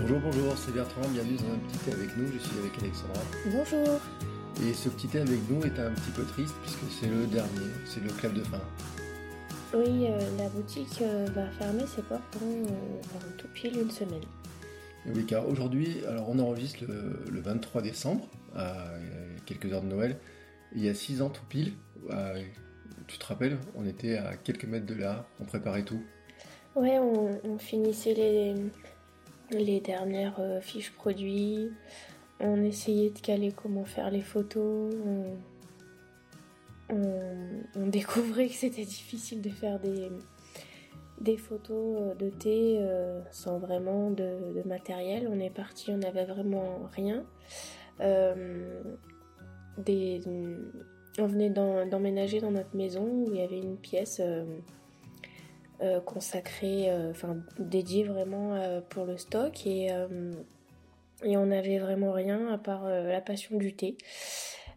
Bonjour, bonjour, c'est Bertrand, bienvenue dans un petit thé avec nous, je suis avec Alexandra. Bonjour. Et ce petit thé avec nous est un petit peu triste puisque c'est le dernier, c'est le club de fin. Oui, euh, la boutique euh, va fermer ses portes dans, euh, tout pile une semaine. Oui, car aujourd'hui, alors on enregistre le, 23 décembre, à quelques heures de Noël, il y a six ans tout pile, tu te rappelles, on était à quelques mètres de là, on préparait tout. Ouais, on finissait les, les dernières euh, fiches produits. On essayait de caler comment faire les photos. On, découvrait que c'était difficile de faire des, photos euh, de thé euh, sans vraiment de, matériel. On est parti, on n'avait vraiment rien. on venait d'emménager dans notre maison où il y avait une pièce consacré, euh, enfin dédié vraiment euh, pour le stock. Et, et on n'avait vraiment rien à part la passion du thé.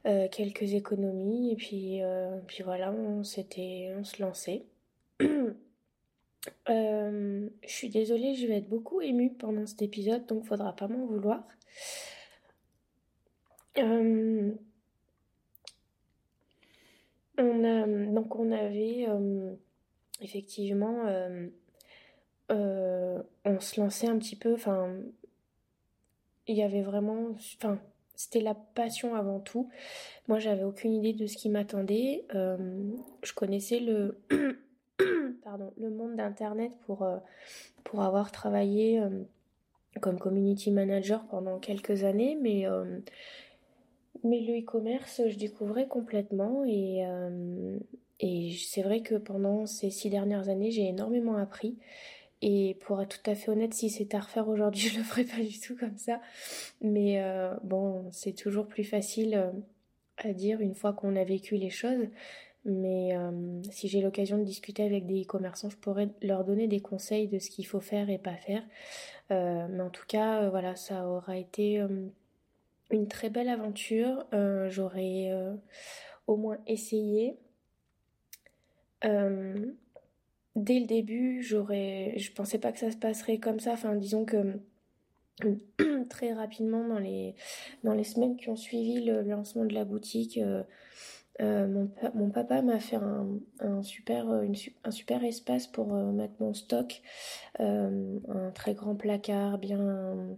quelques économies. Et puis voilà on s'était on se lançait. Je suis désolée je vais être beaucoup émue pendant cet épisode donc faudra pas m'en vouloir. Donc on avait euh, euh, on se lançait un petit peu, il y avait vraiment, enfin, c'était la passion avant tout. Moi, j'avais aucune idée de ce qui m'attendait. Euh, je connaissais le, monde d'internet pour pour avoir travaillé comme community manager pendant quelques années, mais mais le e-commerce, je découvrais complètement et et c'est vrai que pendant ces six dernières années, j'ai énormément appris. Et pour être tout à fait honnête, si c'était à refaire aujourd'hui, je le ferais pas du tout comme ça. Mais euh, bon, c'est toujours plus facile euh, à dire une fois qu'on a vécu les choses. Mais euh, si j'ai l'occasion de discuter avec des e-commerçants, je pourrais leur donner des conseils de ce qu'il faut faire et pas faire. mais en tout cas, voilà, ça aura été une très belle aventure. J'aurais au moins essayé. Euh, dès le début, j'aurais, je pensais pas que ça se passerait comme ça. Enfin, disons que très rapidement dans les semaines qui ont suivi le lancement de la boutique, euh, euh, mon, papa m'a fait un super espace pour mettre mon stock, un très grand placard bien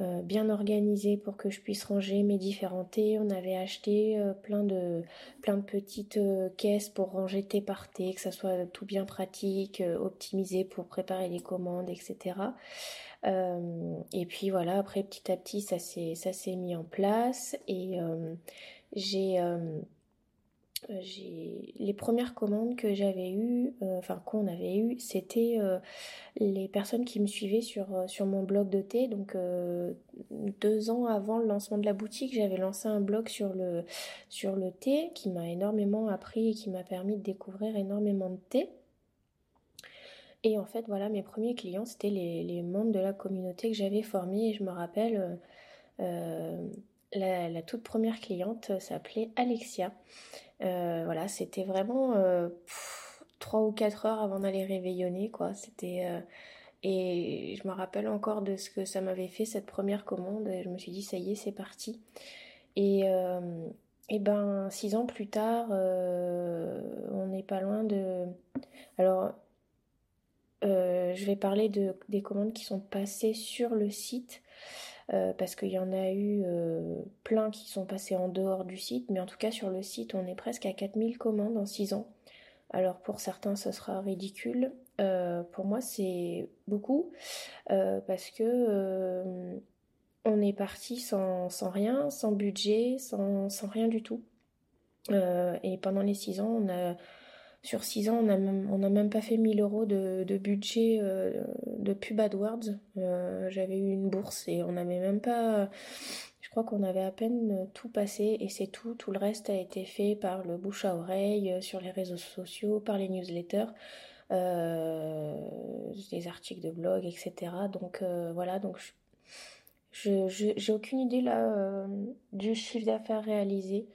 euh, bien organisé pour que je puisse ranger mes différents thés. On avait acheté euh, plein de plein de petites euh, caisses pour ranger thé par thé, que ça soit tout bien pratique, optimisé pour préparer les commandes, etc. et puis voilà, après petit à petit ça s'est ça s'est mis en place et j'ai les premières commandes que j'avais eues, euh, enfin qu'on avait eues, c'était euh, les personnes qui me suivaient sur mon blog de thé. Donc deux ans avant le lancement de la boutique, j'avais lancé un blog sur le thé qui m'a énormément appris et qui m'a permis de découvrir énormément de thé. Et en fait, voilà, mes premiers clients, c'était les, les membres de la communauté que j'avais formés. Et je me rappelle, la, toute première cliente s'appelait Alexia. Euh, voilà, c'était vraiment euh, trois ou quatre heures avant d'aller réveillonner, quoi. C'était euh, et je me rappelle encore de ce que ça m'avait fait cette première commande. Je me suis dit ça y est, c'est parti. Et et ben six ans plus tard, on n'est pas loin de. Alors je vais parler de des commandes qui sont passées sur le site. Euh, parce qu'il y en a eu euh, plein qui sont passés en dehors du site, mais en tout cas sur le site on est presque à 4000 commandes en 6 ans. Alors pour certains ce sera ridicule, euh, pour moi c'est beaucoup parce que on est parti sans, sans rien, sans budget, sans, sans rien du tout. et pendant les 6 ans on a sur 6 ans, on n'a même, même pas fait 1000 euros de, budget euh, de pub AdWords. Euh, J'avais eu une bourse et on n'avait même pas... Je crois qu'on avait à peine tout passé et c'est tout. Tout le reste a été fait par le bouche à oreille, euh, sur les réseaux sociaux, par les newsletters, des articles de blog, etc. Donc voilà, donc je, j'ai aucune idée là du chiffre d'affaires réalisé.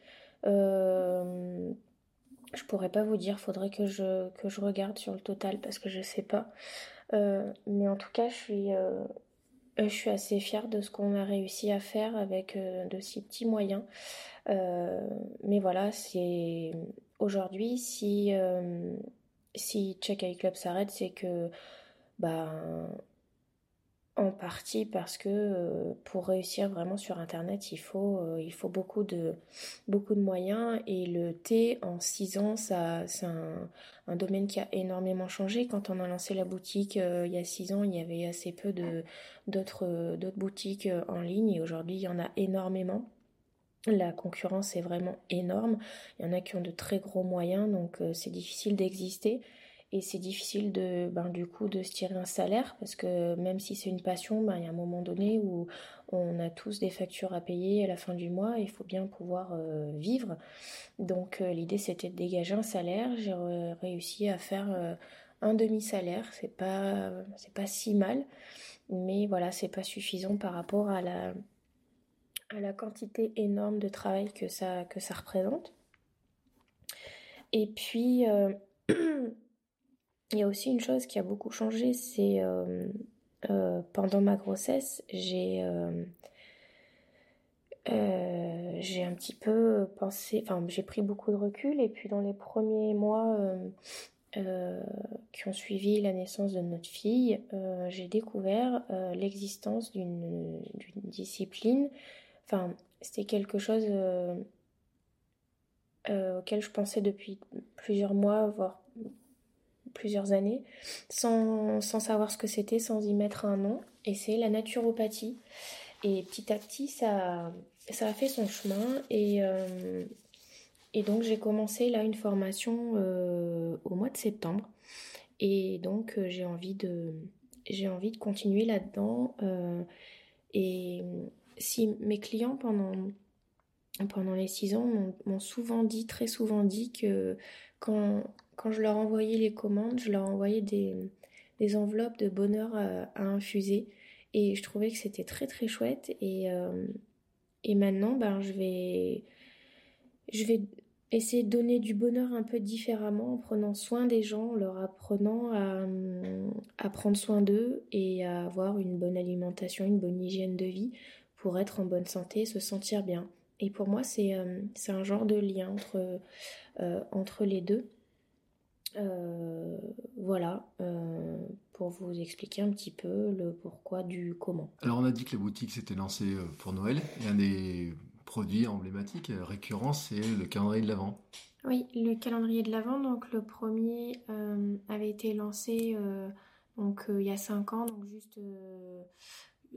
Je pourrais pas vous dire, faudrait que je que je regarde sur le total parce que je sais pas. Euh, mais en tout cas, je suis euh, je suis assez fière de ce qu'on a réussi à faire avec de si petits moyens. mais voilà, c'est aujourd'hui, si, si Check Club s'arrête, c'est que bah, en partie parce que euh, pour réussir vraiment sur internet il faut, euh, beaucoup, de, moyens et le thé en 6 ans c'est un, domaine qui a énormément changé. Quand on a lancé la boutique euh, il y a 6 ans il y avait assez peu de, d'autres boutiques en ligne et aujourd'hui il y en a énormément. La concurrence est vraiment énorme. Il y en a qui ont de très gros moyens donc c'est difficile d'exister et c'est difficile de, ben, du coup, de se tirer un salaire parce que même si c'est une passion, ben, il y a un moment donné où on a tous des factures à payer à la fin du mois et il faut bien pouvoir euh, vivre. Donc euh, l'idée c'était de dégager un salaire. J'ai réussi à faire euh, un demi-salaire. C'est pas, c'est pas si mal, mais voilà, c'est pas suffisant par rapport à la, à la quantité énorme de travail que ça, que ça représente. Et puis Il y a aussi une chose qui a beaucoup changé, c'est euh, euh, pendant ma grossesse, j'ai euh, j'ai un petit peu pensé, enfin j'ai pris beaucoup de recul et puis dans les premiers mois qui ont suivi la naissance de notre fille, j'ai découvert l'existence d'une discipline. Enfin, c'était quelque chose auquel je pensais depuis plusieurs mois, voire plusieurs années sans, savoir ce que c'était, sans y mettre un nom. Et c'est la naturopathie. Et petit à petit, ça, ça a fait son chemin. Et, euh, et donc, j'ai commencé là une formation euh, au mois de septembre. Et donc, euh, j'ai envie de, envie de continuer là-dedans. et si mes clients pendant, pendant les six ans m'ont souvent dit, très souvent dit que quand, quand je leur envoyais les commandes, je leur envoyais des, enveloppes de bonheur à, infuser. Et je trouvais que c'était très très chouette. Et, euh, et maintenant, ben, je, vais, je vais essayer de donner du bonheur un peu différemment en prenant soin des gens, en leur apprenant à, prendre soin d'eux et à avoir une bonne alimentation, une bonne hygiène de vie pour être en bonne santé, se sentir bien. Et pour moi, c'est euh, un genre de lien entre, euh, entre les deux. Euh, voilà, euh, pour vous expliquer un petit peu le pourquoi du comment. Alors on a dit que la boutique s'était lancée euh, pour Noël et un des produits emblématiques récurrents c'est le calendrier de l'Avent. Oui, le calendrier de l'Avent, donc le premier avait été lancé donc il y a 5 ans, donc juste,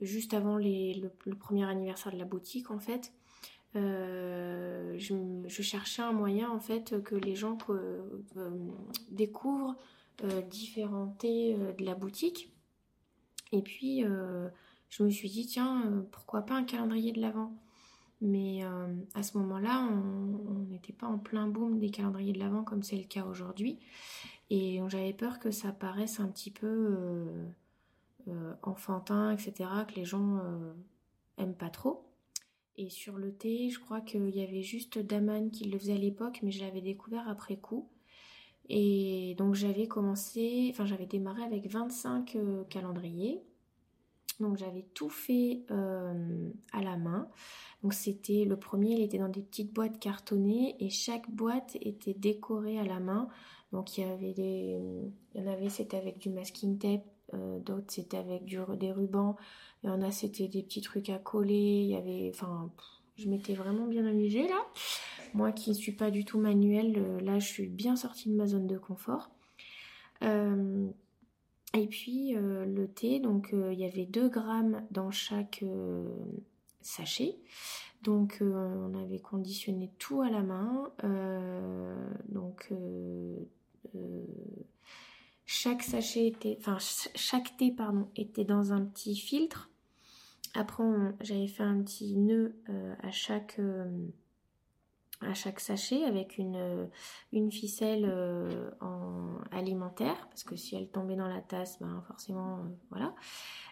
juste avant les, le, premier anniversaire de la boutique en fait. Euh, je, cherchais un moyen en fait que les gens euh, découvrent euh, différentés de la boutique. Et puis je me suis dit tiens pourquoi pas un calendrier de l'avant. Mais à ce moment-là, on n'était pas en plein boom des calendriers de l'avant comme c'est le cas aujourd'hui. Et j'avais peur que ça paraisse un petit peu enfantin, etc., que les gens aiment pas trop. Et sur le thé, je crois qu'il y avait juste Daman qui le faisait à l'époque, mais je l'avais découvert après coup. Et donc j'avais commencé, enfin j'avais démarré avec 25 euh, calendriers. Donc j'avais tout fait euh, à la main. Donc c'était le premier, il était dans des petites boîtes cartonnées et chaque boîte était décorée à la main. Donc il y avait des, il y en avait c'était avec du masking tape, euh, d'autres c'était avec du, des rubans, il y en a, c'était des petits trucs à coller. Il y avait, enfin, je m'étais vraiment bien amusée là. Moi qui ne suis pas du tout manuelle, euh, là, je suis bien sortie de ma zone de confort. Euh, et puis euh, le thé, donc il y avait 2 grammes dans chaque sachet. Donc on avait conditionné tout à la main. donc chaque sachet était, enfin chaque thé pardon était dans un petit filtre après, j'avais fait un petit nœud euh, à chaque euh, à chaque sachet avec une, euh, une ficelle en alimentaire parce que si elle tombait dans la tasse, ben forcément voilà.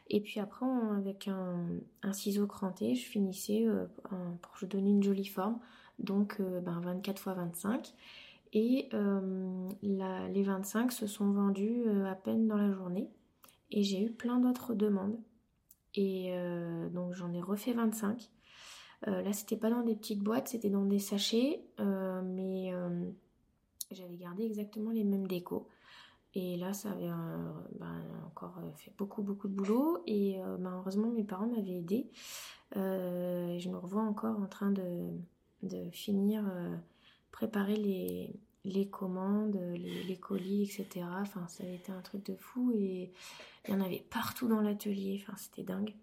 Et puis après, avec un, ciseau cranté, je finissais pour donner une jolie forme, donc ben, 24 x 25. Et les 25 se sont vendus à peine dans la journée. Et j'ai eu plein d'autres demandes Et donc j'en ai refait 25. là, c'était pas dans des petites boîtes, c'était dans des sachets, mais j'avais gardé exactement les mêmes décos. Et là, ça avait ben, encore fait beaucoup, beaucoup de boulot. Et malheureusement, mes parents m'avaient aidé. je me revois encore en train de finir, préparer les, les commandes, les, colis, etc. Enfin, ça avait été un truc de fou et il y en avait partout dans l'atelier. Enfin, c'était dingue.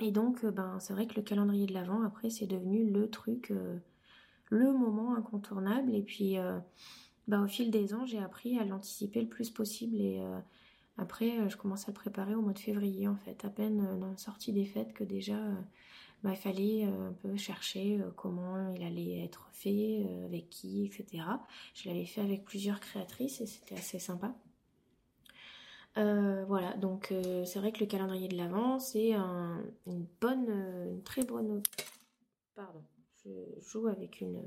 Et donc, euh, ben, c'est vrai que le calendrier de l'Avent, après, c'est devenu le truc, euh, le moment incontournable. Et puis, euh, ben, au fil des ans, j'ai appris à l'anticiper le plus possible. Et après, je commence à préparer au mois de février, en fait, à peine dans la sortie des fêtes que déjà bah, il fallait euh, un peu chercher euh, comment il allait être fait, euh, avec qui, etc. Je l'avais fait avec plusieurs créatrices et c'était assez sympa. voilà, donc c'est vrai que le calendrier de l'Avent, c'est une bonne, une très bonne... Pardon, je joue avec une,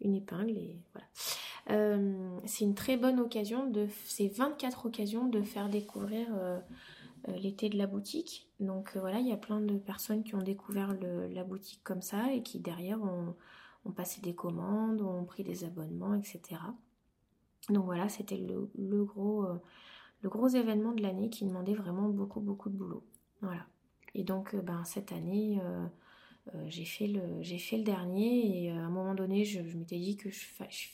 une épingle et voilà. c'est une très bonne occasion de... C'est 24 occasions de faire découvrir l'été de la boutique. Donc euh, voilà, il y a plein de personnes qui ont découvert la boutique comme ça et qui derrière ont, passé des commandes, ont pris des abonnements, etc. Donc voilà, c'était le, gros, euh, le gros événement de l'année qui demandait vraiment beaucoup, beaucoup de boulot. Voilà. Et donc ben, cette année, euh, j'ai fait le j'ai fait le dernier et euh, à un moment donné je, m'étais dit que je,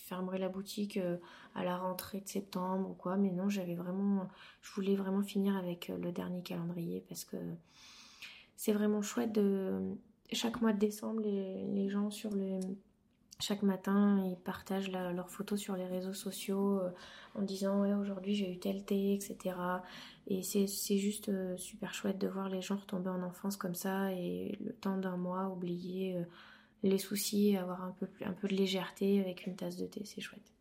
fermerais la boutique euh, à la rentrée de septembre ou quoi. Mais non j'avais vraiment je voulais vraiment finir avec le dernier calendrier parce que c'est vraiment chouette de chaque mois de décembre les gens sur le chaque matin, ils partagent leurs photos sur les réseaux sociaux euh, en disant ouais aujourd'hui j'ai eu tel thé, etc. Et c'est juste euh, super chouette de voir les gens retomber en enfance comme ça et le temps d'un mois oublier euh, les soucis, avoir un peu, un peu de légèreté avec une tasse de thé, c'est chouette.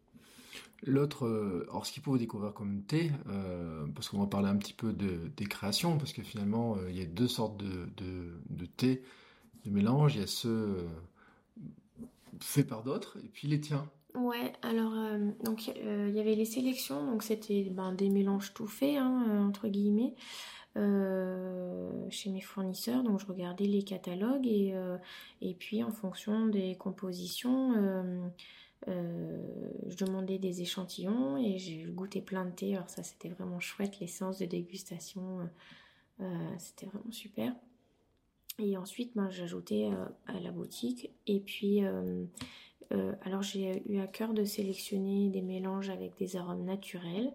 L'autre, alors ce qu'il faut découvrir comme thé, parce qu'on va parler un petit peu de, des créations, parce que finalement il y a deux sortes de, de, de thé, de mélange. Il y a ceux fait par d'autres, et puis les tiens. Ouais, alors euh, donc euh, il y avait les sélections, donc c'était ben, des mélanges tout faits hein, euh, entre guillemets chez mes fournisseurs. Donc je regardais les catalogues et et puis en fonction des compositions, je demandais des échantillons et j'ai goûté plein de thé. Alors ça c'était vraiment chouette, les séances de dégustation, c'était vraiment super. Et ensuite, ben, j'ajoutais euh, à la boutique. Et puis, euh, euh, alors j'ai eu à cœur de sélectionner des mélanges avec des arômes naturels.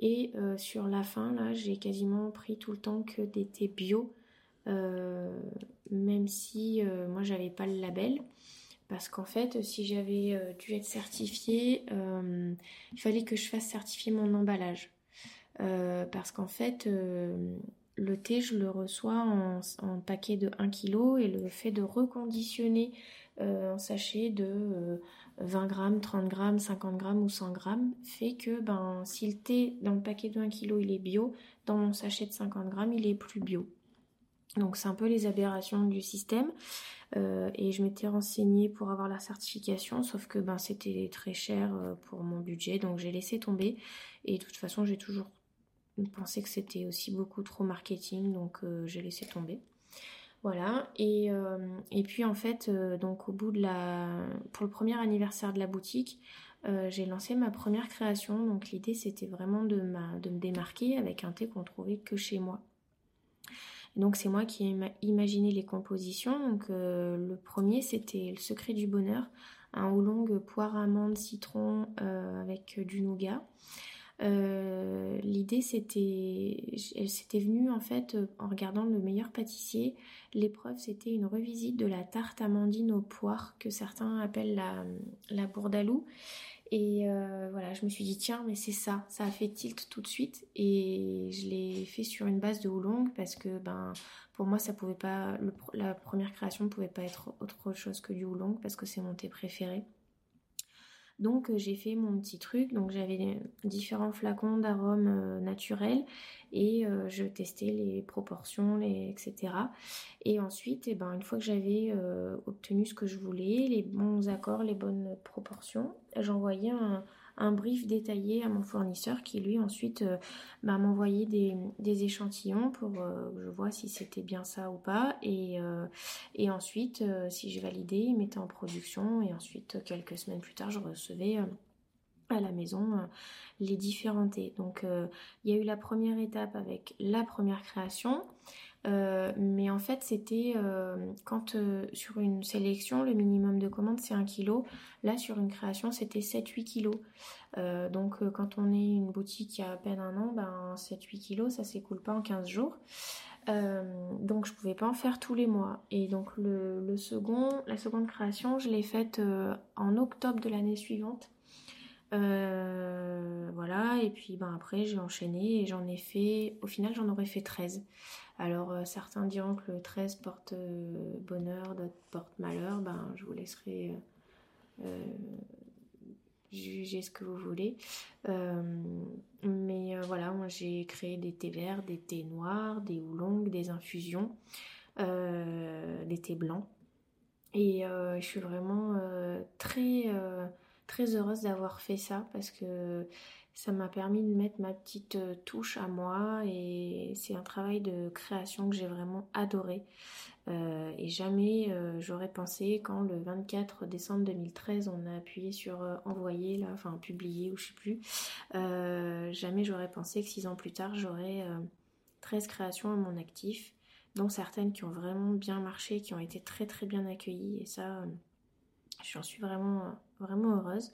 Et sur la fin, là, j'ai quasiment pris tout le temps que des thés bio, même si moi, j'avais pas le label. Parce qu'en fait, si j'avais dû être certifiée, il fallait que je fasse certifier mon emballage. parce qu'en fait, le thé, je le reçois en, paquet de 1 kg et le fait de reconditionner euh, en sachet de 20 euh, grammes, 30 grammes, 50 grammes ou 100 grammes fait que ben, si le thé dans le paquet de 1 kg il est bio, dans mon sachet de 50 grammes il est plus bio. Donc c'est un peu les aberrations du système. Euh, et je m'étais renseignée pour avoir la certification, sauf que ben, c'était très cher pour mon budget, donc j'ai laissé tomber. Et de toute façon, j'ai toujours pensais que c'était aussi beaucoup trop marketing, donc euh, j'ai laissé tomber. Voilà, et, euh, et puis en fait, euh, donc au bout de la. Pour le premier anniversaire de la boutique, j'ai lancé ma première création. Donc l'idée c'était vraiment de, de me démarquer avec un thé qu'on trouvait que chez moi. donc c'est moi qui ai imaginé les compositions. Donc le premier c'était le secret du bonheur, un oolong poire amande citron avec du nougat. Euh, l'idée c'était, elle s'était venue en fait en regardant le meilleur pâtissier. L'épreuve c'était une revisite de la tarte amandine aux poires que certains appellent la, la bourdalou. Et euh, voilà, je me suis dit tiens mais c'est ça, ça a fait tilt tout de suite et je l'ai fait sur une base de oolong parce que ben pour moi ça pouvait pas, la première création ne pouvait pas être autre chose que du oolong parce que c'est mon thé préféré. Donc euh, j'ai fait mon petit truc, donc j'avais différents flacons d'arômes euh, naturels et euh, je testais les proportions, les, etc. Et ensuite, eh ben, une fois que j'avais obtenu ce que je voulais, les bons accords, les bonnes proportions, j'envoyais un, un brief détaillé à mon fournisseur qui lui ensuite bah, m'envoyait des, échantillons pour que je vois si c'était bien ça ou pas. Et, et ensuite, si je validais, il mettait en production. Et ensuite, quelques semaines plus tard, je recevais à la maison les différents thés. Donc il y a eu la première étape avec la première création. Euh, mais en fait, c'était euh, quand euh, sur une sélection, le minimum de commande c'est 1 kg. Là, sur une création, c'était 7-8 kg. donc, quand on est une boutique a à peine un an, ben, 7-8 kg, ça s'écoule pas en 15 jours. donc, je pouvais pas en faire tous les mois. Et donc, le, second, la seconde création, je l'ai faite en octobre de l'année suivante. Voilà, et puis ben, après j'ai enchaîné et j'en ai fait, au final j'en aurais fait 13. Alors euh, certains diront que le 13 porte euh, bonheur, d'autres portent malheur. Ben, je vous laisserai euh, juger ce que vous voulez. mais voilà, moi j'ai créé des thés verts, des thés noirs, des oolongs, des infusions, des thés blancs. Et je suis vraiment très, très heureuse d'avoir fait ça parce que ça m'a permis de mettre ma petite euh, touche à moi et c'est un travail de création que j'ai vraiment adoré. Euh, et jamais euh, j'aurais pensé quand le 24 décembre 2013 on a appuyé sur envoyer là, enfin publier ou je sais plus, jamais j'aurais pensé que six ans plus tard j'aurais 13 créations à mon actif, dont certaines qui ont vraiment bien marché, qui ont été très très bien accueillies et ça j'en suis vraiment vraiment heureuse.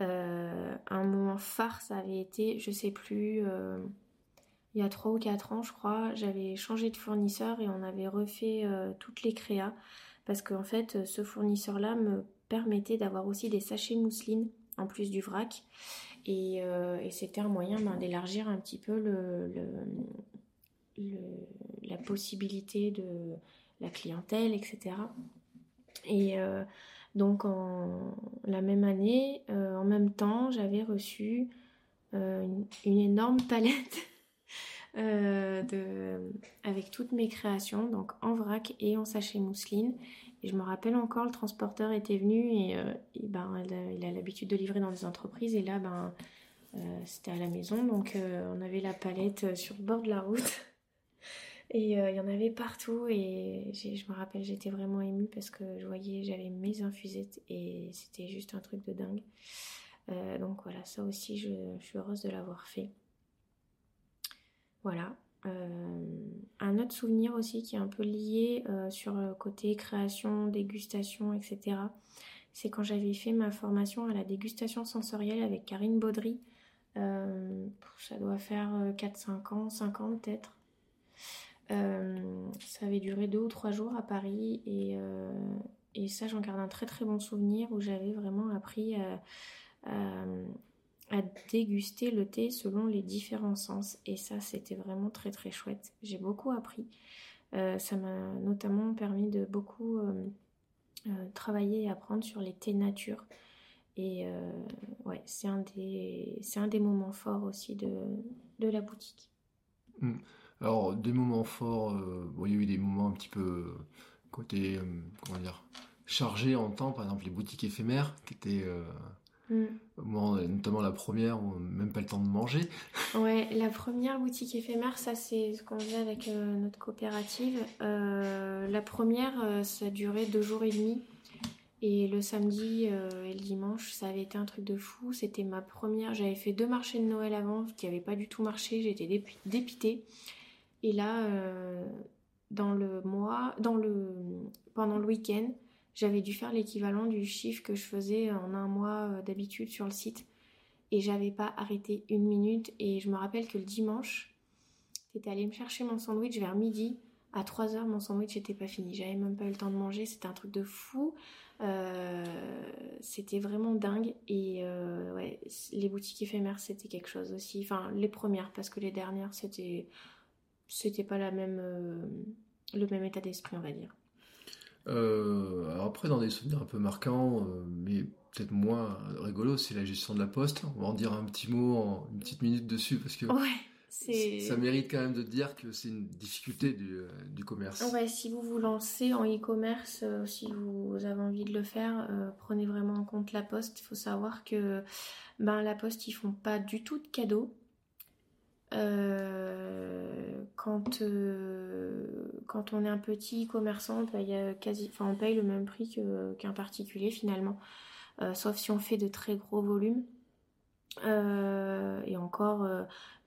Euh, un moment phare, ça avait été, je sais plus, euh, il y a 3 ou 4 ans, je crois, j'avais changé de fournisseur et on avait refait euh, toutes les créas parce qu'en fait, ce fournisseur-là me permettait d'avoir aussi des sachets mousseline en plus du vrac. Et, c'était un moyen ben, d'élargir un petit peu la possibilité de la clientèle, etc. Et donc en la même année, euh, en même temps, j'avais reçu euh, une, énorme palette euh, avec toutes mes créations, donc en vrac et en sachet mousseline. Et je me rappelle encore, le transporteur était venu et, ben, il a l'habitude de livrer dans des entreprises et là, ben, c'était à la maison, donc on avait la palette sur le bord de la route. Et euh, il y en avait partout et je me rappelle, j'étais vraiment émue parce que je voyais, j'avais mes infusettes et c'était juste un truc de dingue. Euh, donc voilà, ça aussi, je, suis heureuse de l'avoir fait. Voilà. Euh, un autre souvenir aussi qui est un peu lié sur le côté création, dégustation, etc. C'est quand j'avais fait ma formation à la dégustation sensorielle avec Karine Baudry. ça doit faire 4-5 ans, 5 ans peut-être. Euh, ça avait duré deux ou trois jours à Paris et, euh, et ça j'en garde un très très bon souvenir où j'avais vraiment appris à, déguster le thé selon les différents sens et ça c'était vraiment très très chouette. J'ai beaucoup appris. Euh, ça m'a notamment permis de beaucoup travailler et apprendre sur les thés nature. Et ouais, c'est un, des, un des moments forts aussi de, de la boutique. Mmh. Alors, des moments forts, euh, il y a eu des moments un petit peu euh, côté, euh, comment dire, chargés en temps, par exemple les boutiques éphémères, qui étaient, mm. notamment la première, on n'a même pas le temps de manger. Ouais, la première boutique éphémère, ça c'est ce qu'on faisait avec notre coopérative. la première, ça durait deux jours et demi. Et le samedi et le dimanche, ça avait été un truc de fou. C'était ma première. J'avais fait deux marchés de Noël avant qui n'avaient pas du tout marché. J'étais dépitée. Et là, euh, dans le mois, dans le, pendant le week-end, j'avais dû faire l'équivalent du chiffre que je faisais en un mois euh, d'habitude sur le site. Et j'avais pas arrêté une minute. Et je me rappelle que le dimanche, t'étais allé me chercher mon sandwich vers midi. À 3h, mon sandwich n'était pas fini. J'avais même pas eu le temps de manger. C'était un truc de fou. Euh, c'était vraiment dingue. Et les boutiques éphémères, c'était quelque chose aussi. Enfin, les premières, parce que les dernières, c'était c'était pas la même, euh, le même état d'esprit, on va dire. Euh, alors après, dans des souvenirs un peu marquants, euh, mais peut-être moins rigolo, c'est la gestion de la poste. On va en dire un petit mot, en une petite minute dessus, parce que ouais, ça mérite quand même de dire que c'est une difficulté du, du, commerce. Ouais, si vous vous lancez en e-commerce, euh, si vous avez envie de le faire, prenez vraiment en compte la poste. Il faut savoir que ben, la poste, ils font pas du tout de cadeaux. Quand, quand on est un petit commerçant, on paye, quasi, enfin, on paye le même prix qu'un particulier finalement, sauf si on fait de très gros volumes. Euh, et encore, euh,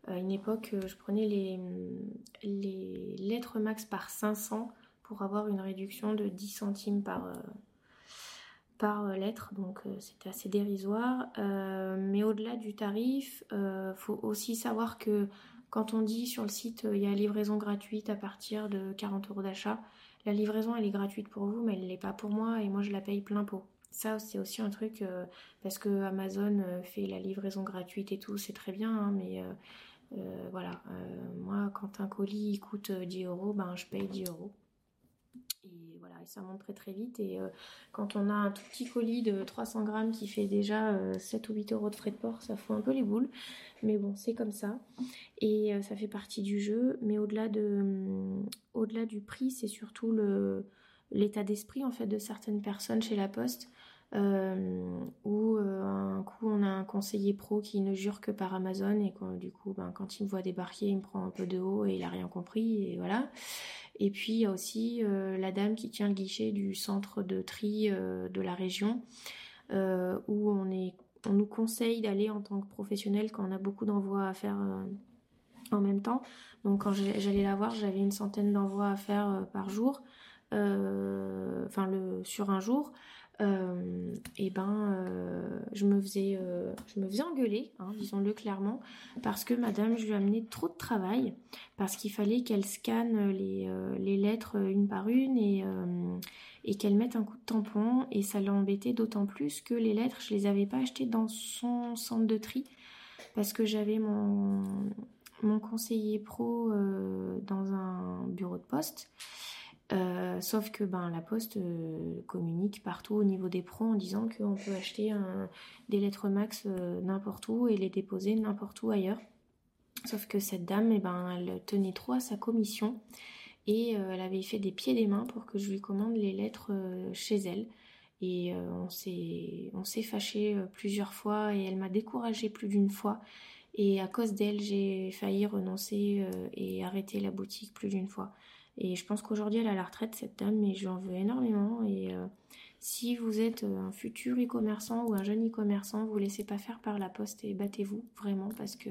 à une époque, je prenais les, les lettres max par 500 pour avoir une réduction de 10 centimes par, euh, par lettre, donc c'était assez dérisoire. mais au-delà du tarif, il faut aussi savoir que quand on dit sur le site il y a livraison gratuite à partir de 40 euros d'achat, la livraison elle est gratuite pour vous, mais elle l'est pas pour moi et moi je la paye plein pot. Ça, c'est aussi un truc, euh, parce que Amazon euh, fait la livraison gratuite et tout, c'est très bien, hein, mais euh, voilà, moi, quand un colis coûte 10 euros, ben, je paye 10 euros. Et voilà, et ça monte très très vite. Et quand on a un tout petit colis de 300 grammes qui fait déjà 7 ou 8 euros de frais de port, ça fout un peu les boules. Mais bon, c'est comme ça. Et ça fait partie du jeu. Mais au-delà de, au-delà du prix, c'est surtout l'état d'esprit en fait de certaines personnes chez la Poste. Euh, où euh, un coup on a un conseiller pro qui ne jure que par Amazon et du coup ben, quand il me voit débarquer il me prend un peu de haut et il a rien compris et voilà. Et puis il y a aussi euh, la dame qui tient le guichet du centre de tri de la région où on est on nous conseille d'aller en tant que professionnel quand on a beaucoup d'envois à faire en même temps. Donc quand j'allais la voir j'avais une centaine d'envois à faire par jour enfin sur un jour euh, et ben euh, je me faisais euh, je me faisais engueuler hein, disons-le clairement parce que madame je lui amenais trop de travail parce qu'il fallait qu'elle scanne les, lettres une par une et qu'elle mette un coup de tampon et ça l'embêtait d'autant plus que les lettres je les avais pas achetées dans son centre de tri parce que j'avais mon conseiller pro dans un bureau de poste euh, sauf que ben, la Poste euh, communique partout au niveau des pros en disant qu'on peut acheter des lettres max euh, n'importe où et les déposer n'importe où ailleurs. Sauf que cette dame, eh ben, elle tenait trop à sa commission et elle avait fait des pieds et des mains pour que je lui commande les lettres chez elle. Et on s'est fâché plusieurs fois et elle m'a découragée plus d'une fois. Et à cause d'elle, j'ai failli renoncer et arrêter la boutique plus d'une fois. Et je pense qu'aujourd'hui, elle a la retraite, cette dame, mais je lui en veux énormément. Et euh, si vous êtes euh, un futur e-commerçant ou un jeune e-commerçant, vous laissez pas faire par la poste et battez-vous vraiment parce que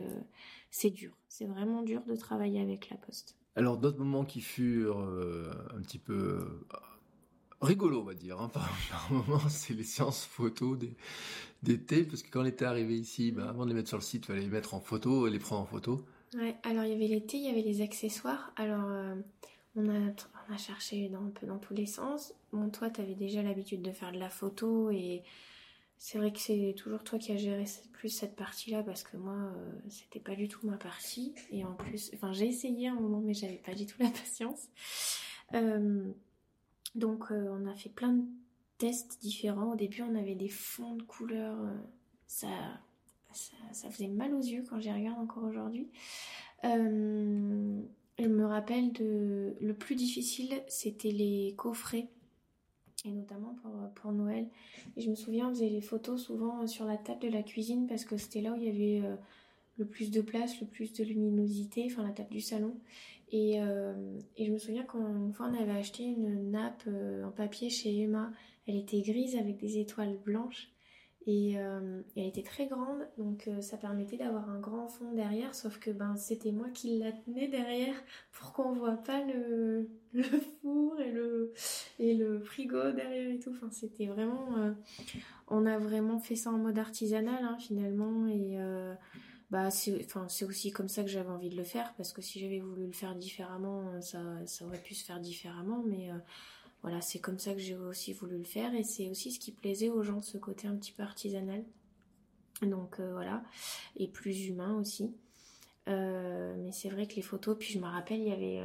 c'est dur. C'est vraiment dur de travailler avec la poste. Alors, d'autres moments qui furent euh, un petit peu rigolo, on va dire. Hein, par, par moment, c'est les séances photos d'été, parce que quand on était arrivé ici, ben, avant de les mettre sur le site, il fallait les mettre en photo et les prendre en photo. Ouais, alors il y avait l'été, il y avait les accessoires. Alors, on a, cherché dans, un peu dans tous les sens. Bon, toi, tu avais déjà l'habitude de faire de la photo et c'est vrai que c'est toujours toi qui as géré plus cette partie-là parce que moi, euh, c'était pas du tout ma partie. Et en plus, enfin, j'ai essayé un moment, mais j'avais pas du tout la patience. Euh, donc, euh, on a fait plein de tests différents. Au début, on avait des fonds de couleurs. ça, ça, ça, faisait mal aux yeux quand j'y regarde encore aujourd'hui. Je me rappelle de le plus difficile, c'était les coffrets et notamment pour, pour Noël. Et je me souviens, on faisait les photos souvent sur la table de la cuisine parce que c'était là où il y avait euh, le plus de place, le plus de luminosité, enfin la table du salon. Et, euh, et je me souviens qu'une fois on avait acheté une nappe euh, en papier chez Emma. Elle était grise avec des étoiles blanches. Et euh, elle était très grande, donc euh, ça permettait d'avoir un grand fond derrière, sauf que ben c'était moi qui la tenais derrière pour qu'on voit pas le, four et le, et le frigo derrière et tout. Enfin, c'était vraiment. Euh, on a vraiment fait ça en mode artisanal hein, finalement, et bah c'est aussi comme ça que j'avais envie de le faire, parce que si j'avais voulu le faire différemment, ça, ça aurait pu se faire différemment, mais voilà, c'est comme ça que j'ai aussi voulu le faire et c'est aussi ce qui plaisait aux gens, ce côté un petit peu artisanal. Donc euh, voilà, et plus humain aussi. Euh, mais c'est vrai que les photos, puis je me rappelle, il y avait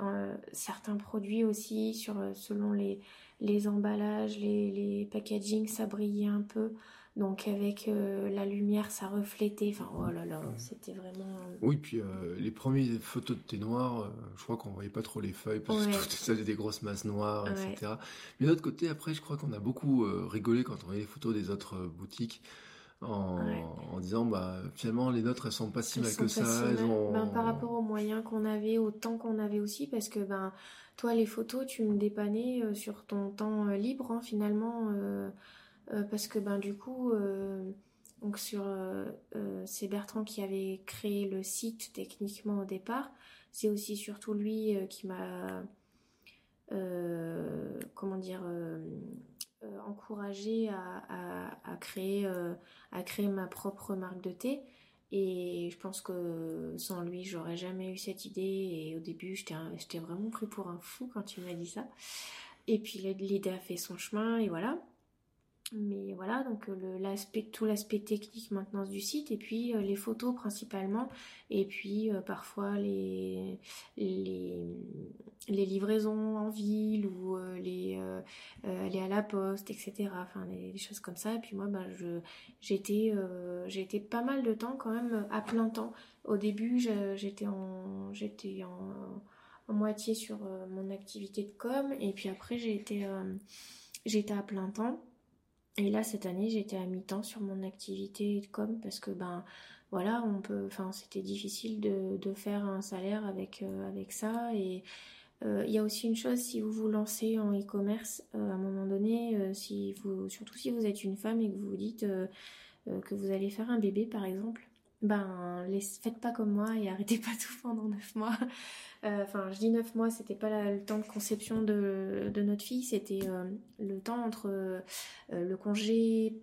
euh, certains produits aussi selon les, emballages, les, les packaging, ça brillait un peu. Donc avec la lumière, ça reflétait. Enfin, oh là là, c'était vraiment. Oui, puis les premières photos de thé noir, je crois qu'on voyait pas trop les feuilles parce que ça faisait des grosses masses noires, etc. Mais de l'autre côté, après, je crois qu'on a beaucoup rigolé quand on voyait les photos des autres boutiques en, disant bah finalement les nôtres elles sont pas si mal que ça ben, par rapport aux moyens qu'on avait au temps qu'on avait aussi parce que ben toi les photos tu me dépannais euh, sur ton temps euh, libre hein, finalement euh, parce que ben du coup donc sur c'est Bertrand qui avait créé le site techniquement au départ c'est aussi surtout lui qui m'a comment dire euh, encouragée à, créer, euh, à créer ma propre marque de thé. Et je pense que sans lui, j'aurais jamais eu cette idée. Et au début, j'étais vraiment pris pour un fou quand il m'a dit ça. Et puis l'idée a fait son chemin et voilà. Mais voilà, donc euh, l'aspect, tout l'aspect technique maintenance du site, et puis euh, les photos principalement, et puis euh, parfois les, les, livraisons en ville ou les aller à la poste, etc. Enfin des, choses comme ça. Et puis moi, ben, je, j'ai été pas mal de temps quand même à plein temps. Au début, j'étais en, j'étais en, moitié sur mon activité de com, et puis après j'ai j'étais à plein temps. Et là, cette année, j'étais à mi-temps sur mon activité de com parce que, ben, voilà, on peut, enfin, c'était difficile de, faire un salaire avec, euh, avec ça. Et euh, il y a aussi une chose, si vous vous lancez en e-commerce, euh, à un moment donné, si vous, surtout si vous êtes une femme et que vous vous dites que vous allez faire un bébé, par exemple, ben, faites pas comme moi et arrêtez pas tout pendant 9 mois. Euh, enfin, je dis 9 mois, c'était pas le temps de conception de, notre fille, c'était euh, le temps entre euh, le congé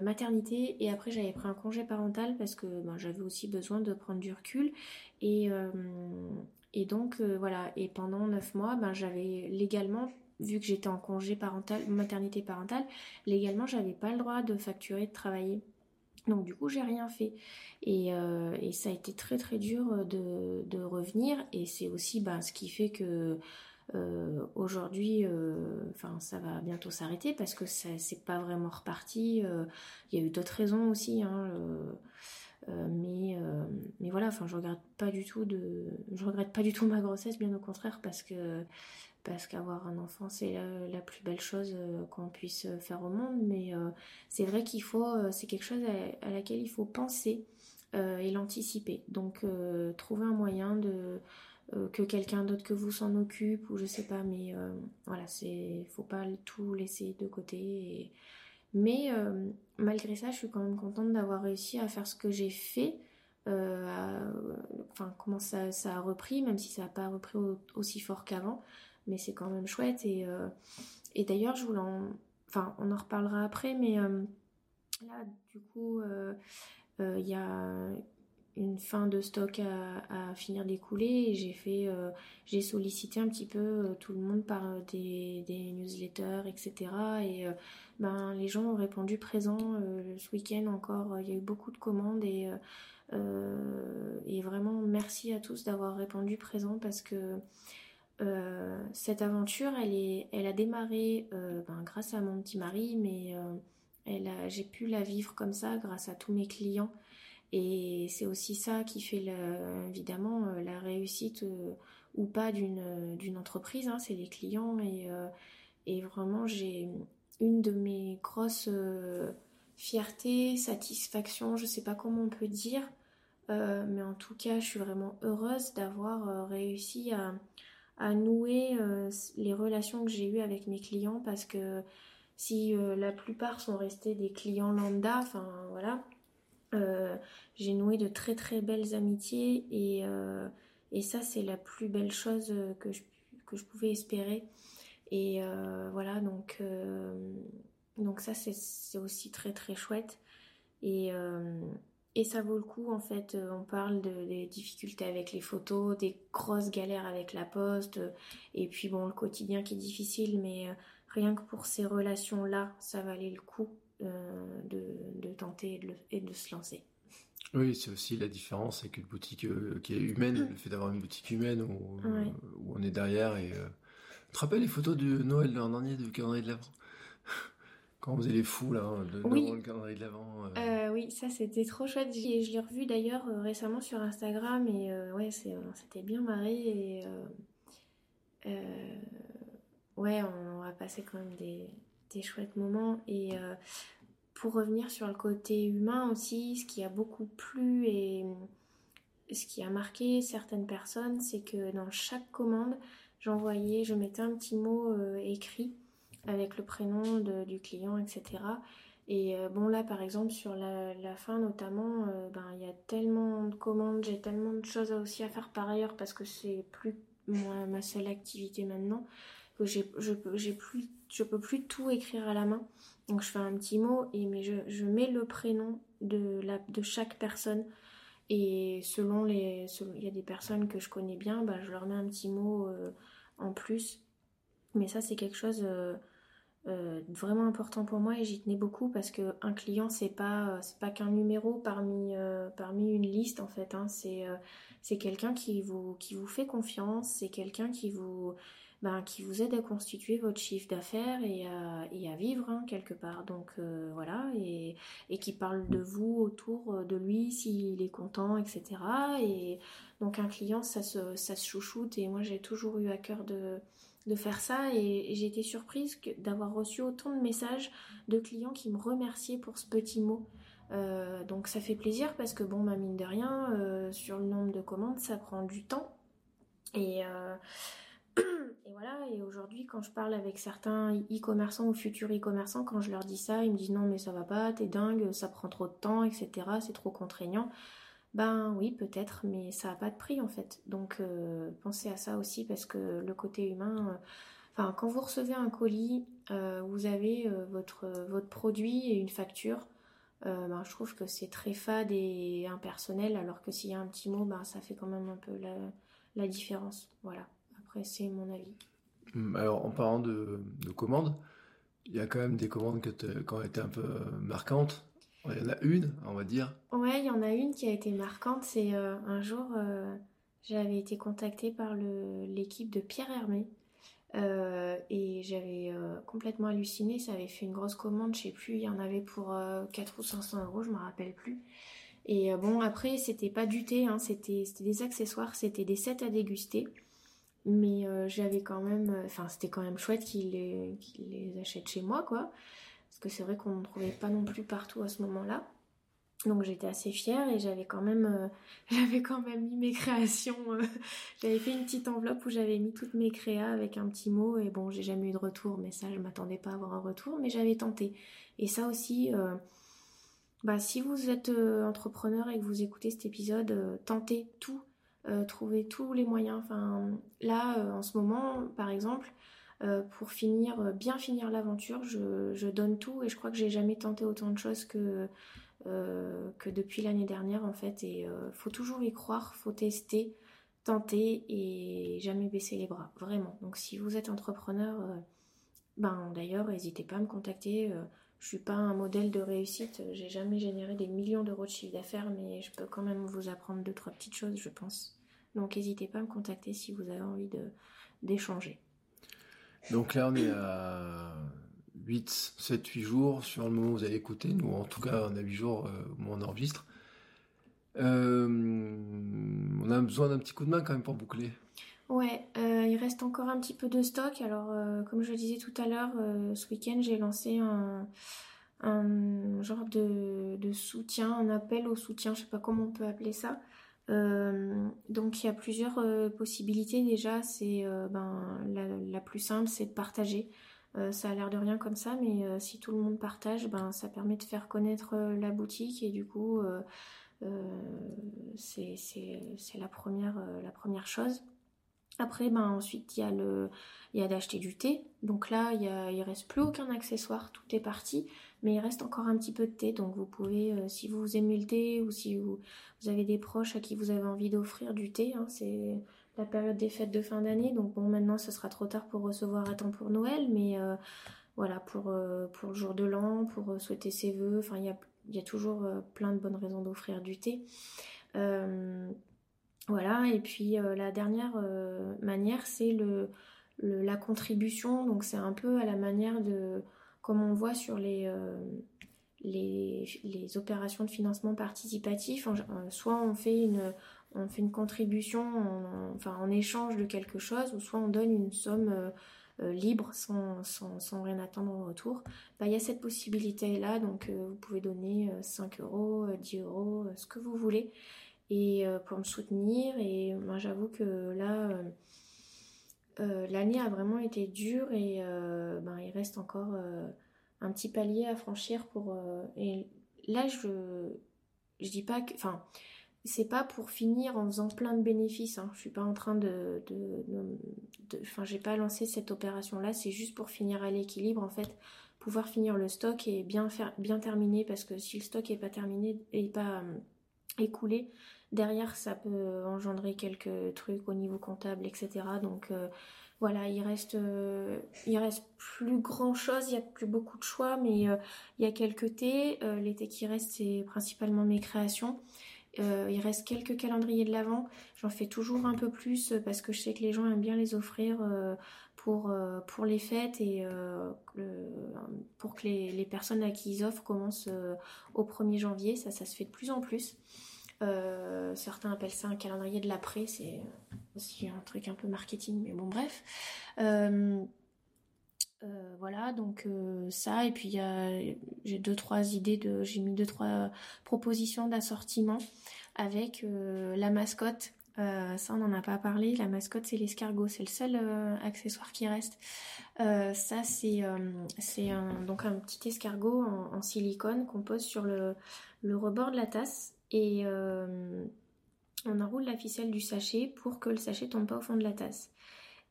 maternité et après j'avais pris un congé parental parce que ben, j'avais aussi besoin de prendre du recul et, et donc voilà et pendant 9 mois ben, j'avais légalement vu que j'étais en congé parental maternité parentale légalement j'avais pas le droit de facturer de travailler donc du coup j'ai rien fait. Et, euh, et, ça a été très très dur de, de revenir. Et c'est aussi bah, ce qui fait que euh, aujourd'hui euh, enfin ça va bientôt s'arrêter parce que ça c'est pas vraiment reparti. Il y a eu d'autres raisons aussi hein, mais mais voilà enfin je regrette pas du tout de je regrette pas du tout ma grossesse bien au contraire parce que parce qu'avoir un enfant c'est la, plus belle chose euh, qu'on puisse faire au monde. Mais euh, c'est vrai qu'il faut euh, c'est quelque chose à, laquelle il faut penser et l'anticiper. Donc trouver un moyen de que quelqu'un d'autre que vous s'en occupe ou je sais pas mais voilà c'est faut pas tout laisser de côté. Mais malgré ça je suis quand même contente d'avoir réussi à faire ce que j'ai fait enfin comment ça, ça, a repris même si ça n'a pas repris aussi fort qu'avant mais c'est quand même chouette. Et, euh, et d'ailleurs, je voulais en... Enfin, on en reparlera après, mais euh, là, du coup, euh, il y a une fin de stock à, finir d'écouler et j'ai fait j'ai sollicité un petit peu tout le monde par des, des newsletters etc et ben les gens ont répondu présent ce week-end encore il y a eu beaucoup de commandes et et vraiment merci à tous d'avoir répondu présent parce que euh, cette aventure, elle, a démarré euh, ben, grâce à mon petit mari, mais euh, j'ai pu la vivre comme ça grâce à tous mes clients. Et c'est aussi ça qui fait évidemment la réussite ou pas d'une, entreprise, hein, c'est les clients. Et, et vraiment, j'ai une de mes grosses fiertés, satisfactions, je sais pas comment on peut dire, mais en tout cas, je suis vraiment heureuse d'avoir réussi à à nouer euh, les relations que j'ai eues avec mes clients parce que si euh, la plupart sont restés des clients lambda, enfin voilà, euh, j'ai noué de très très belles amitiés et, et ça c'est la plus belle chose que je, que je pouvais espérer. Et voilà, donc, donc ça c'est aussi très très chouette. Et, et ça vaut le coup, en fait. Euh, on parle de, des difficultés avec les photos, des grosses galères avec la poste, euh, et puis bon, le quotidien qui est difficile, mais euh, rien que pour ces relations-là, ça valait le coup de, tenter et de, se lancer. Oui, c'est aussi la différence avec une boutique qui est humaine, le fait d'avoir une boutique humaine où, on est derrière. Et, Tu te rappelles les photos de Noël l'an dernier, du calendrier de l'Avent? Quand vous avez les fous là, de, Oui. le calendrier de l'avant. euh, Euh, oui, ça c'était trop chouette. J'ai- Je l'ai revu d'ailleurs euh, récemment sur Instagram et euh, ouais, s'était bien marré et ouais, on a passé quand même des, des chouettes moments. Et pour revenir sur le côté humain aussi, ce qui a beaucoup plu et ce qui a marqué certaines personnes, c'est que dans chaque commande, j'envoyais, je mettais un petit mot écrit avec le prénom du client, etc. Et euh, bon là par exemple sur la, fin notamment, euh, ben il y a tellement de commandes, j'ai tellement de choses aussi à faire par ailleurs parce que c'est plus moi ma seule activité maintenant que j'ai je j'ai plus je peux plus tout écrire à la main. Donc je fais un petit mot et mais je, je mets le prénom de la de chaque personne et selon les il y a des personnes que je connais bien, ben je leur mets un petit mot euh, en plus. Mais ça c'est quelque chose euh, vraiment important pour moi et j'y tenais beaucoup parce que un client c'est pas c'est pas qu'un numéro parmi euh, parmi une liste en fait hein. c'est euh, c'est quelqu'un qui vous qui vous fait confiance c'est quelqu'un qui vous ben, qui vous aide à constituer votre chiffre d'affaires et à, et à vivre hein, quelque part donc euh, voilà et, et qui parle de vous autour de lui s'il est content etc et donc un client ça se ça se chouchoute et moi j'ai toujours eu à cœur de de faire ça et j'ai été surprise d'avoir reçu autant de messages de clients qui me remerciaient pour ce petit mot. Euh, donc ça fait plaisir parce que bon, ma mine de rien, euh, sur le nombre de commandes, ça prend du temps. Et, euh, et voilà, et aujourd'hui, quand je parle avec certains e-commerçants ou futurs e-commerçants, quand je leur dis ça, ils me disent non, mais ça va pas, t'es dingue, ça prend trop de temps, etc., c'est trop contraignant. Ben oui, peut-être, mais ça n'a pas de prix en fait. Donc euh, pensez à ça aussi parce que le côté humain, euh, enfin quand vous recevez un colis, euh, vous avez votre, votre produit et une facture. ben, je trouve que c'est très fade et impersonnel, alors que s'il y a un petit mot, ben, ça fait quand même un peu la, la différence. Voilà, après c'est mon avis. Hum, Alors, en parlant de, de commandes, il y a quand même des commandes qui ont été un peu marquantes. Il y en a une, on va dire. Ouais, il y en a une qui a été marquante. C'est euh, un jour, euh, j'avais été contactée par l'équipe de Pierre Hermé. Euh, et j'avais complètement halluciné. Ça avait fait une grosse commande, je sais plus, il y en avait pour euh, 4 ou 500 euros, je me rappelle plus. Et bon, après, c'était pas du thé, hein, c'était des accessoires, c'était des sets à déguster. Mais j'avais quand même, enfin, c'était quand même chouette qu'ils les, qu'ils les chez moi, quoi. Parce que c'est vrai qu'on ne trouvait pas non plus partout à ce moment-là. Donc j'étais assez fière et j'avais quand même, euh, quand même mis mes créations. euh, j'avais fait une petite enveloppe où j'avais mis toutes mes créas avec un petit mot et bon, j'ai jamais eu de retour, mais ça, je m'attendais pas à avoir un retour, mais j'avais tenté. Et ça aussi, euh, bah si vous êtes entrepreneur et que vous écoutez cet épisode, tentez tout, trouvez tous les moyens. Enfin, là, en ce moment, par exemple. Euh, pour finir, euh, bien finir l'aventure, je, donne tout et je crois que j'ai jamais tenté autant de choses que, euh, que depuis l'année dernière en fait et faut toujours y croire, faut tester, tenter et jamais baisser les bras, vraiment. Donc si vous êtes entrepreneur, ben d'ailleurs n'hésitez pas à me contacter. je suis pas un modèle de réussite, j'ai jamais généré des millions d'euros de chiffre d'affaires, mais je peux quand même vous apprendre deux trois petites choses, je pense. Donc n'hésitez pas à me contacter si vous avez envie d'échanger. Donc là, on est à 8, 7, 8 jours sur le moment où vous allez écouter. Nous, en tout cas, on a 8 jours euh, où on enregistre. Euh, on a besoin d'un petit coup de main quand même pour boucler. Ouais, euh, il reste encore un petit peu de stock. Alors, comme je le disais tout à l'heure, ce week-end, j'ai lancé un, un genre de, de soutien, un appel au soutien, je sais pas comment on peut appeler ça. Euh, donc, il y a plusieurs euh, possibilités déjà. C'est euh, ben, la, plus simple, c'est de partager. Ça a l'air de rien comme ça, mais si tout le monde partage, ben, ça permet de faire connaître la boutique et du coup, c'est la la première chose. Après, ben ensuite il y a le, il y a d'acheter du thé. Donc là, il y a, il reste plus aucun accessoire, tout est parti, mais il reste encore un petit peu de thé. Donc vous pouvez, euh, si vous aimez le thé ou si vous, vous avez des proches à qui vous avez envie d'offrir du thé, hein, c'est la période des fêtes de fin d'année. Donc bon, maintenant ce sera trop tard pour recevoir à temps pour Noël, mais euh, voilà pour euh, pour le jour de l'an, pour souhaiter ses vœux. Enfin, il y a il y a toujours plein de bonnes raisons d'offrir du thé. Euh, voilà, et puis euh, la dernière euh, manière, c'est le, la contribution. Donc c'est un peu à la manière de comme on voit sur les, les, les, opérations de financement participatif, soit on fait une, on fait une contribution en, enfin, en échange de quelque chose, ou soit on donne une somme libre sans, sans, sans, rien attendre en retour. Bah, il y a cette possibilité-là, donc vous pouvez donner 5 euros, 10 euros, ce que vous voulez et euh, pour me soutenir. Et moi, j'avoue que là, euh, euh, l'année a vraiment été dure et ben, il reste encore un petit palier à franchir pour. et là, je je dis pas que, enfin, c'est pas pour finir en faisant plein de bénéfices. Hein. Je suis pas en train de, enfin, j'ai pas lancé cette opération là. C'est juste pour finir à l'équilibre en fait, pouvoir finir le stock et bien faire, bien terminer parce que si le stock est pas terminé et pas écoulé, Derrière, ça peut engendrer quelques trucs au niveau comptable, etc. Donc euh, voilà, il reste, euh, il reste plus grand chose, il y a plus beaucoup de choix, mais euh, il y a quelques thés. les qui restent, c'est principalement mes créations. il reste quelques calendriers de l'avant. J'en fais toujours un peu plus parce que je sais que les gens aiment bien les offrir pour, pour les fêtes et pour que les, personnes à qui ils offrent commencent au 1er janvier. Ça, ça se fait de plus en plus. Euh, certains appellent ça un calendrier de l'après, c'est aussi un truc un peu marketing, mais bon bref. Euh, euh, voilà, donc ça, et puis j'ai deux trois idées de, j'ai mis deux trois propositions d'assortiment avec la mascotte. Ça, on n'en a pas parlé. La mascotte, c'est l'escargot, c'est le seul accessoire qui reste. ça, c'est donc un petit escargot en, silicone qu'on pose sur le, rebord de la tasse et euh, on enroule la ficelle du sachet pour que le sachet tombe pas au fond de la tasse.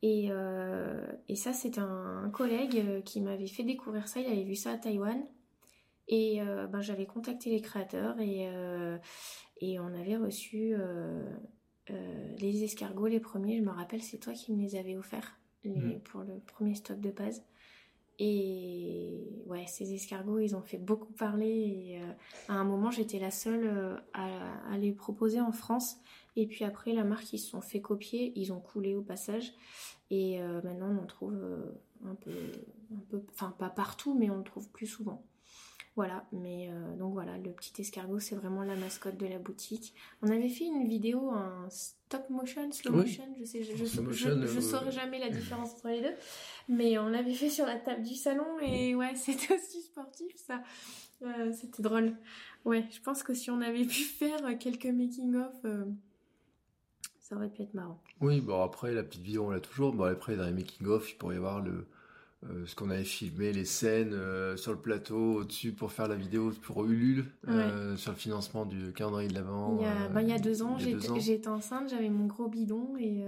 Et, euh, ça, c'est un, collègue euh, qui m'avait fait découvrir ça. Il avait vu ça à Taïwan. Et ben, j'avais contacté les créateurs et on avait reçu les escargots, les premiers. Je me rappelle, c'est toi qui me les avais offerts mmh. pour le premier stock de base. Et ouais, ces escargots, ils ont fait beaucoup parler. Et, euh, à un moment, j'étais la seule euh, à, les proposer en France. Et puis après, la marque, ils se sont fait copier. Ils ont coulé au passage. Et euh, maintenant, on en trouve un peu, un peu, enfin pas partout, mais on le trouve plus souvent. Voilà, mais donc voilà, le petit escargot, c'est vraiment la mascotte de la boutique. On avait fait une vidéo en stop motion, slow motion, je sais, je, je, saurais jamais la différence entre les deux. Mais on l'avait fait sur la table du salon et ouais, c'était aussi sportif ça. Euh, c'était drôle. Ouais, je pense que si on avait pu faire quelques making-of, euh, ça aurait pu être marrant. Oui, bon après, la petite vidéo, on l'a toujours. Bon, après, dans les making-of, il pourrait y avoir le, euh, ce qu'on avait filmé, les scènes sur le plateau au-dessus pour faire la vidéo pour Ulule, sur le financement du calendrier de l'Avent. Il, ben, il y a deux ans, j'étais enceinte, j'avais mon gros bidon et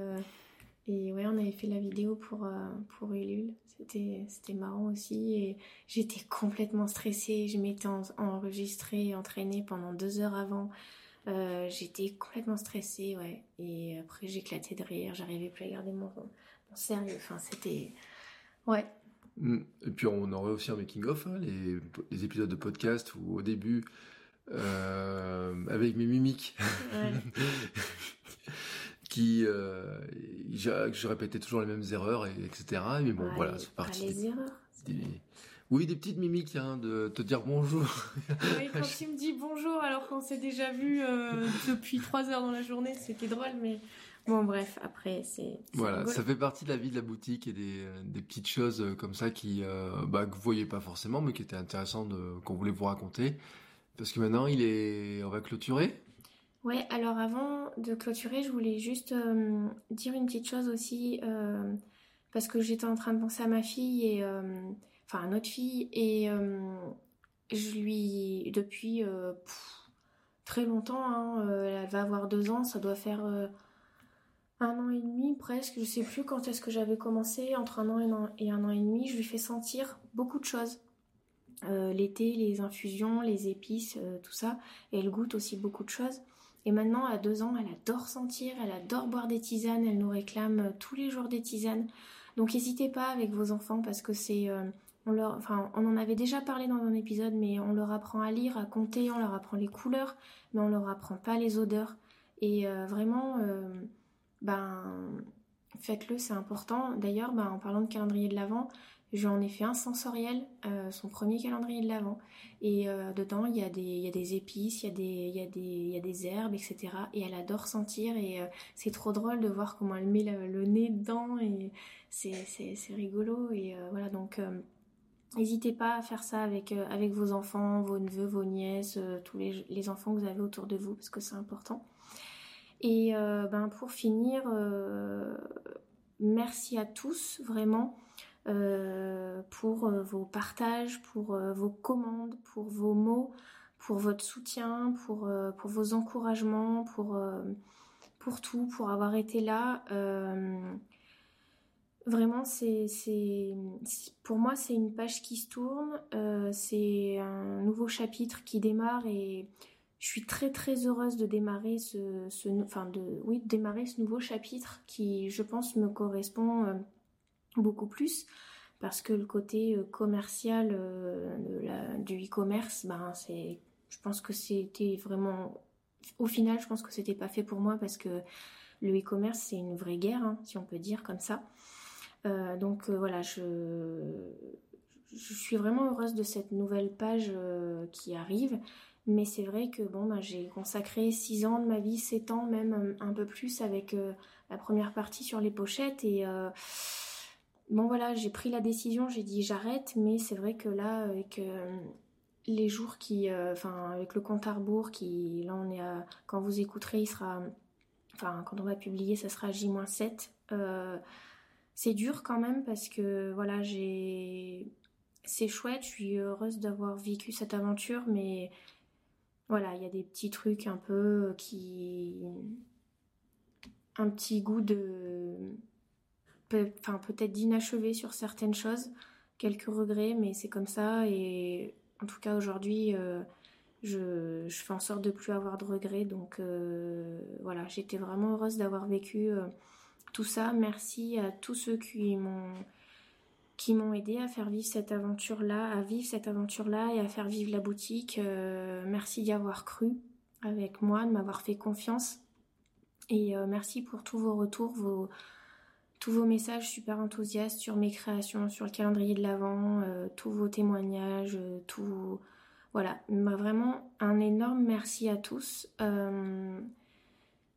et ouais, on avait fait la vidéo pour, euh, pour Ulule. C'était, c'était marrant aussi. Et j'étais complètement stressée. Je m'étais enregistrée, entraînée pendant deux heures avant. Euh, j'étais complètement stressée, ouais. Et après, j'éclatais de rire. J'arrivais plus à garder mon, mon sérieux. Enfin, c'était. Ouais. Mm. Et puis, on aurait aussi un making-of, hein, les, les, épisodes de podcast où au début, euh, avec mes mimiques. Ouais. qui euh, je, répétais toujours les mêmes erreurs et etc mais bon voilà c'est parti les erreurs oui des petites mimiques hein, de te dire bonjour oui quand tu me dis bonjour alors qu'on s'est déjà vu euh, depuis trois heures dans la journée c'était drôle mais bon bref après c'est voilà ça fait partie de la vie de la boutique et des, des petites choses comme ça qui bah, que vous voyez pas forcément mais qui étaient intéressantes qu'on voulait vous raconter. Parce que maintenant il est on va clôturer. Ouais, alors avant de clôturer, je voulais juste euh, dire une petite chose aussi, euh, parce que j'étais en train de penser à ma fille, et, euh, enfin à notre fille, et je lui, depuis très longtemps, hein, elle va avoir deux ans, ça doit faire un an et demi presque, je sais plus quand est-ce que j'avais commencé, entre un an et un, et un an et demi, je lui fais sentir beaucoup de choses. L'été, les infusions, les épices, tout ça, et elle goûte aussi beaucoup de choses. Et maintenant, à deux ans, elle adore sentir, elle adore boire des tisanes, elle nous réclame euh, tous les jours des tisanes. Donc n'hésitez pas avec vos enfants parce que c'est... Euh, on, enfin, on en avait déjà parlé dans un épisode, mais on leur apprend à lire, à compter, on leur apprend les couleurs, mais on leur apprend pas les odeurs. Et euh, vraiment, ben, faites-le, c'est important. D'ailleurs, bah, en parlant de calendrier de l'Avent, J'en ai fait un sensoriel, euh, son premier calendrier de l'Avent. Et euh, dedans, il y, a des, épices, il y a des, herbes, etc. Et elle adore sentir. Et euh, c'est trop drôle de voir comment elle met le, nez dedans. Et c'est, rigolo. Et voilà, donc n'hésitez pas à faire ça avec, vos enfants, vos neveux, vos nièces, tous les, enfants que vous avez autour de vous, parce que c'est important. Et ben, pour finir, merci à tous, vraiment. Euh, pour euh, vos partages, pour euh, vos commandes, pour vos mots, pour votre soutien, pour, pour vos encouragements, pour, pour tout, pour avoir été là. Vraiment, c'est, c'est, pour moi, c'est une page qui se tourne, c'est un nouveau chapitre qui démarre et je suis très très heureuse de démarrer ce, ce enfin de, oui, de démarrer ce nouveau chapitre qui, je pense, me correspond beaucoup plus parce que le côté euh, commercial euh, du e-commerce, ben c'est, je pense que c'était vraiment, au final, je pense que c'était pas fait pour moi parce que le e-commerce c'est une vraie guerre, hein, si on peut dire comme ça. Euh, donc voilà, je, je suis vraiment heureuse de cette nouvelle page qui arrive. Mais c'est vrai que bon, ben, j'ai consacré 6 ans de ma vie, 7 ans même un peu plus avec la première partie sur les pochettes et bon voilà, j'ai pris la décision, j'ai dit j'arrête, mais c'est vrai que là, avec euh, les jours qui, euh, enfin, avec le compte à rebours qui, là on est à, quand vous écouterez, il sera, enfin, quand on va publier, ça sera J-7. Euh, c'est dur quand même parce que voilà, j'ai, c'est chouette, je suis heureuse d'avoir vécu cette aventure, mais voilà, il y a des petits trucs un peu qui, un petit goût de enfin peut-être d'inachevé sur certaines choses, quelques regrets, mais c'est comme ça. Et en tout cas aujourd'hui, euh, je, fais en sorte de plus avoir de regrets. Donc euh, voilà, j'étais vraiment heureuse d'avoir vécu euh, tout ça. Merci à tous ceux qui m'ont qui m'ont aidé à faire vivre cette aventure-là, à vivre cette aventure-là et à faire vivre la boutique. merci d'y avoir cru avec moi, de m'avoir fait confiance. Et merci pour tous vos retours, vos, tous vos messages super enthousiastes sur mes créations, sur le calendrier de l'Avent, euh, tous vos témoignages, euh, tout. Voilà, vraiment un énorme merci à tous. Euh,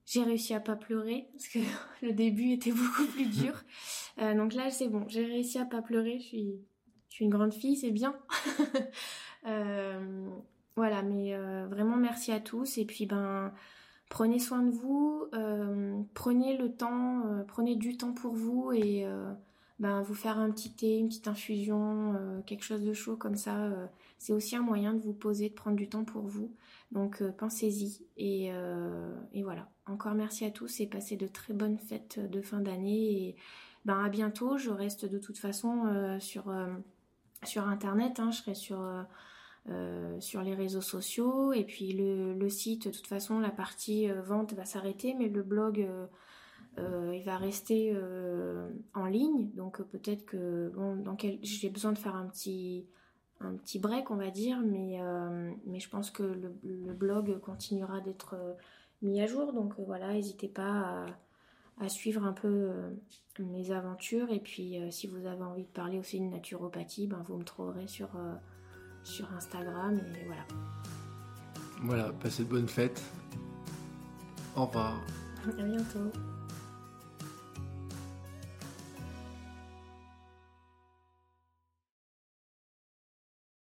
j'ai réussi à pas pleurer parce que le début était beaucoup plus dur. Donc là, c'est bon, j'ai réussi à pas pleurer. Je suis, une grande fille, c'est bien. voilà, mais vraiment merci à tous. Et puis ben prenez soin de vous, euh, prenez le temps, euh, prenez du temps pour vous et euh, ben, vous faire un petit thé, une petite infusion, quelque chose de chaud comme ça. c'est aussi un moyen de vous poser, de prendre du temps pour vous. Donc pensez-y et, voilà. Encore merci à tous et passez de très bonnes fêtes de fin d'année ben à bientôt. Je reste de toute façon sur sur internet. Hein. je serai sur euh, sur les réseaux sociaux et puis le, site de toute façon la partie euh, vente va s'arrêter mais le blog euh, il va rester en ligne donc peut-être que bon dans j'ai besoin de faire un petit un petit break on va dire mais mais je pense que le, blog continuera d'être mis à jour donc voilà n'hésitez pas à, suivre un peu mes aventures et puis si vous avez envie de parler aussi de naturopathie ben vous me trouverez sur sur Instagram et voilà. Voilà, passez de bonnes fêtes. Au revoir. À bientôt.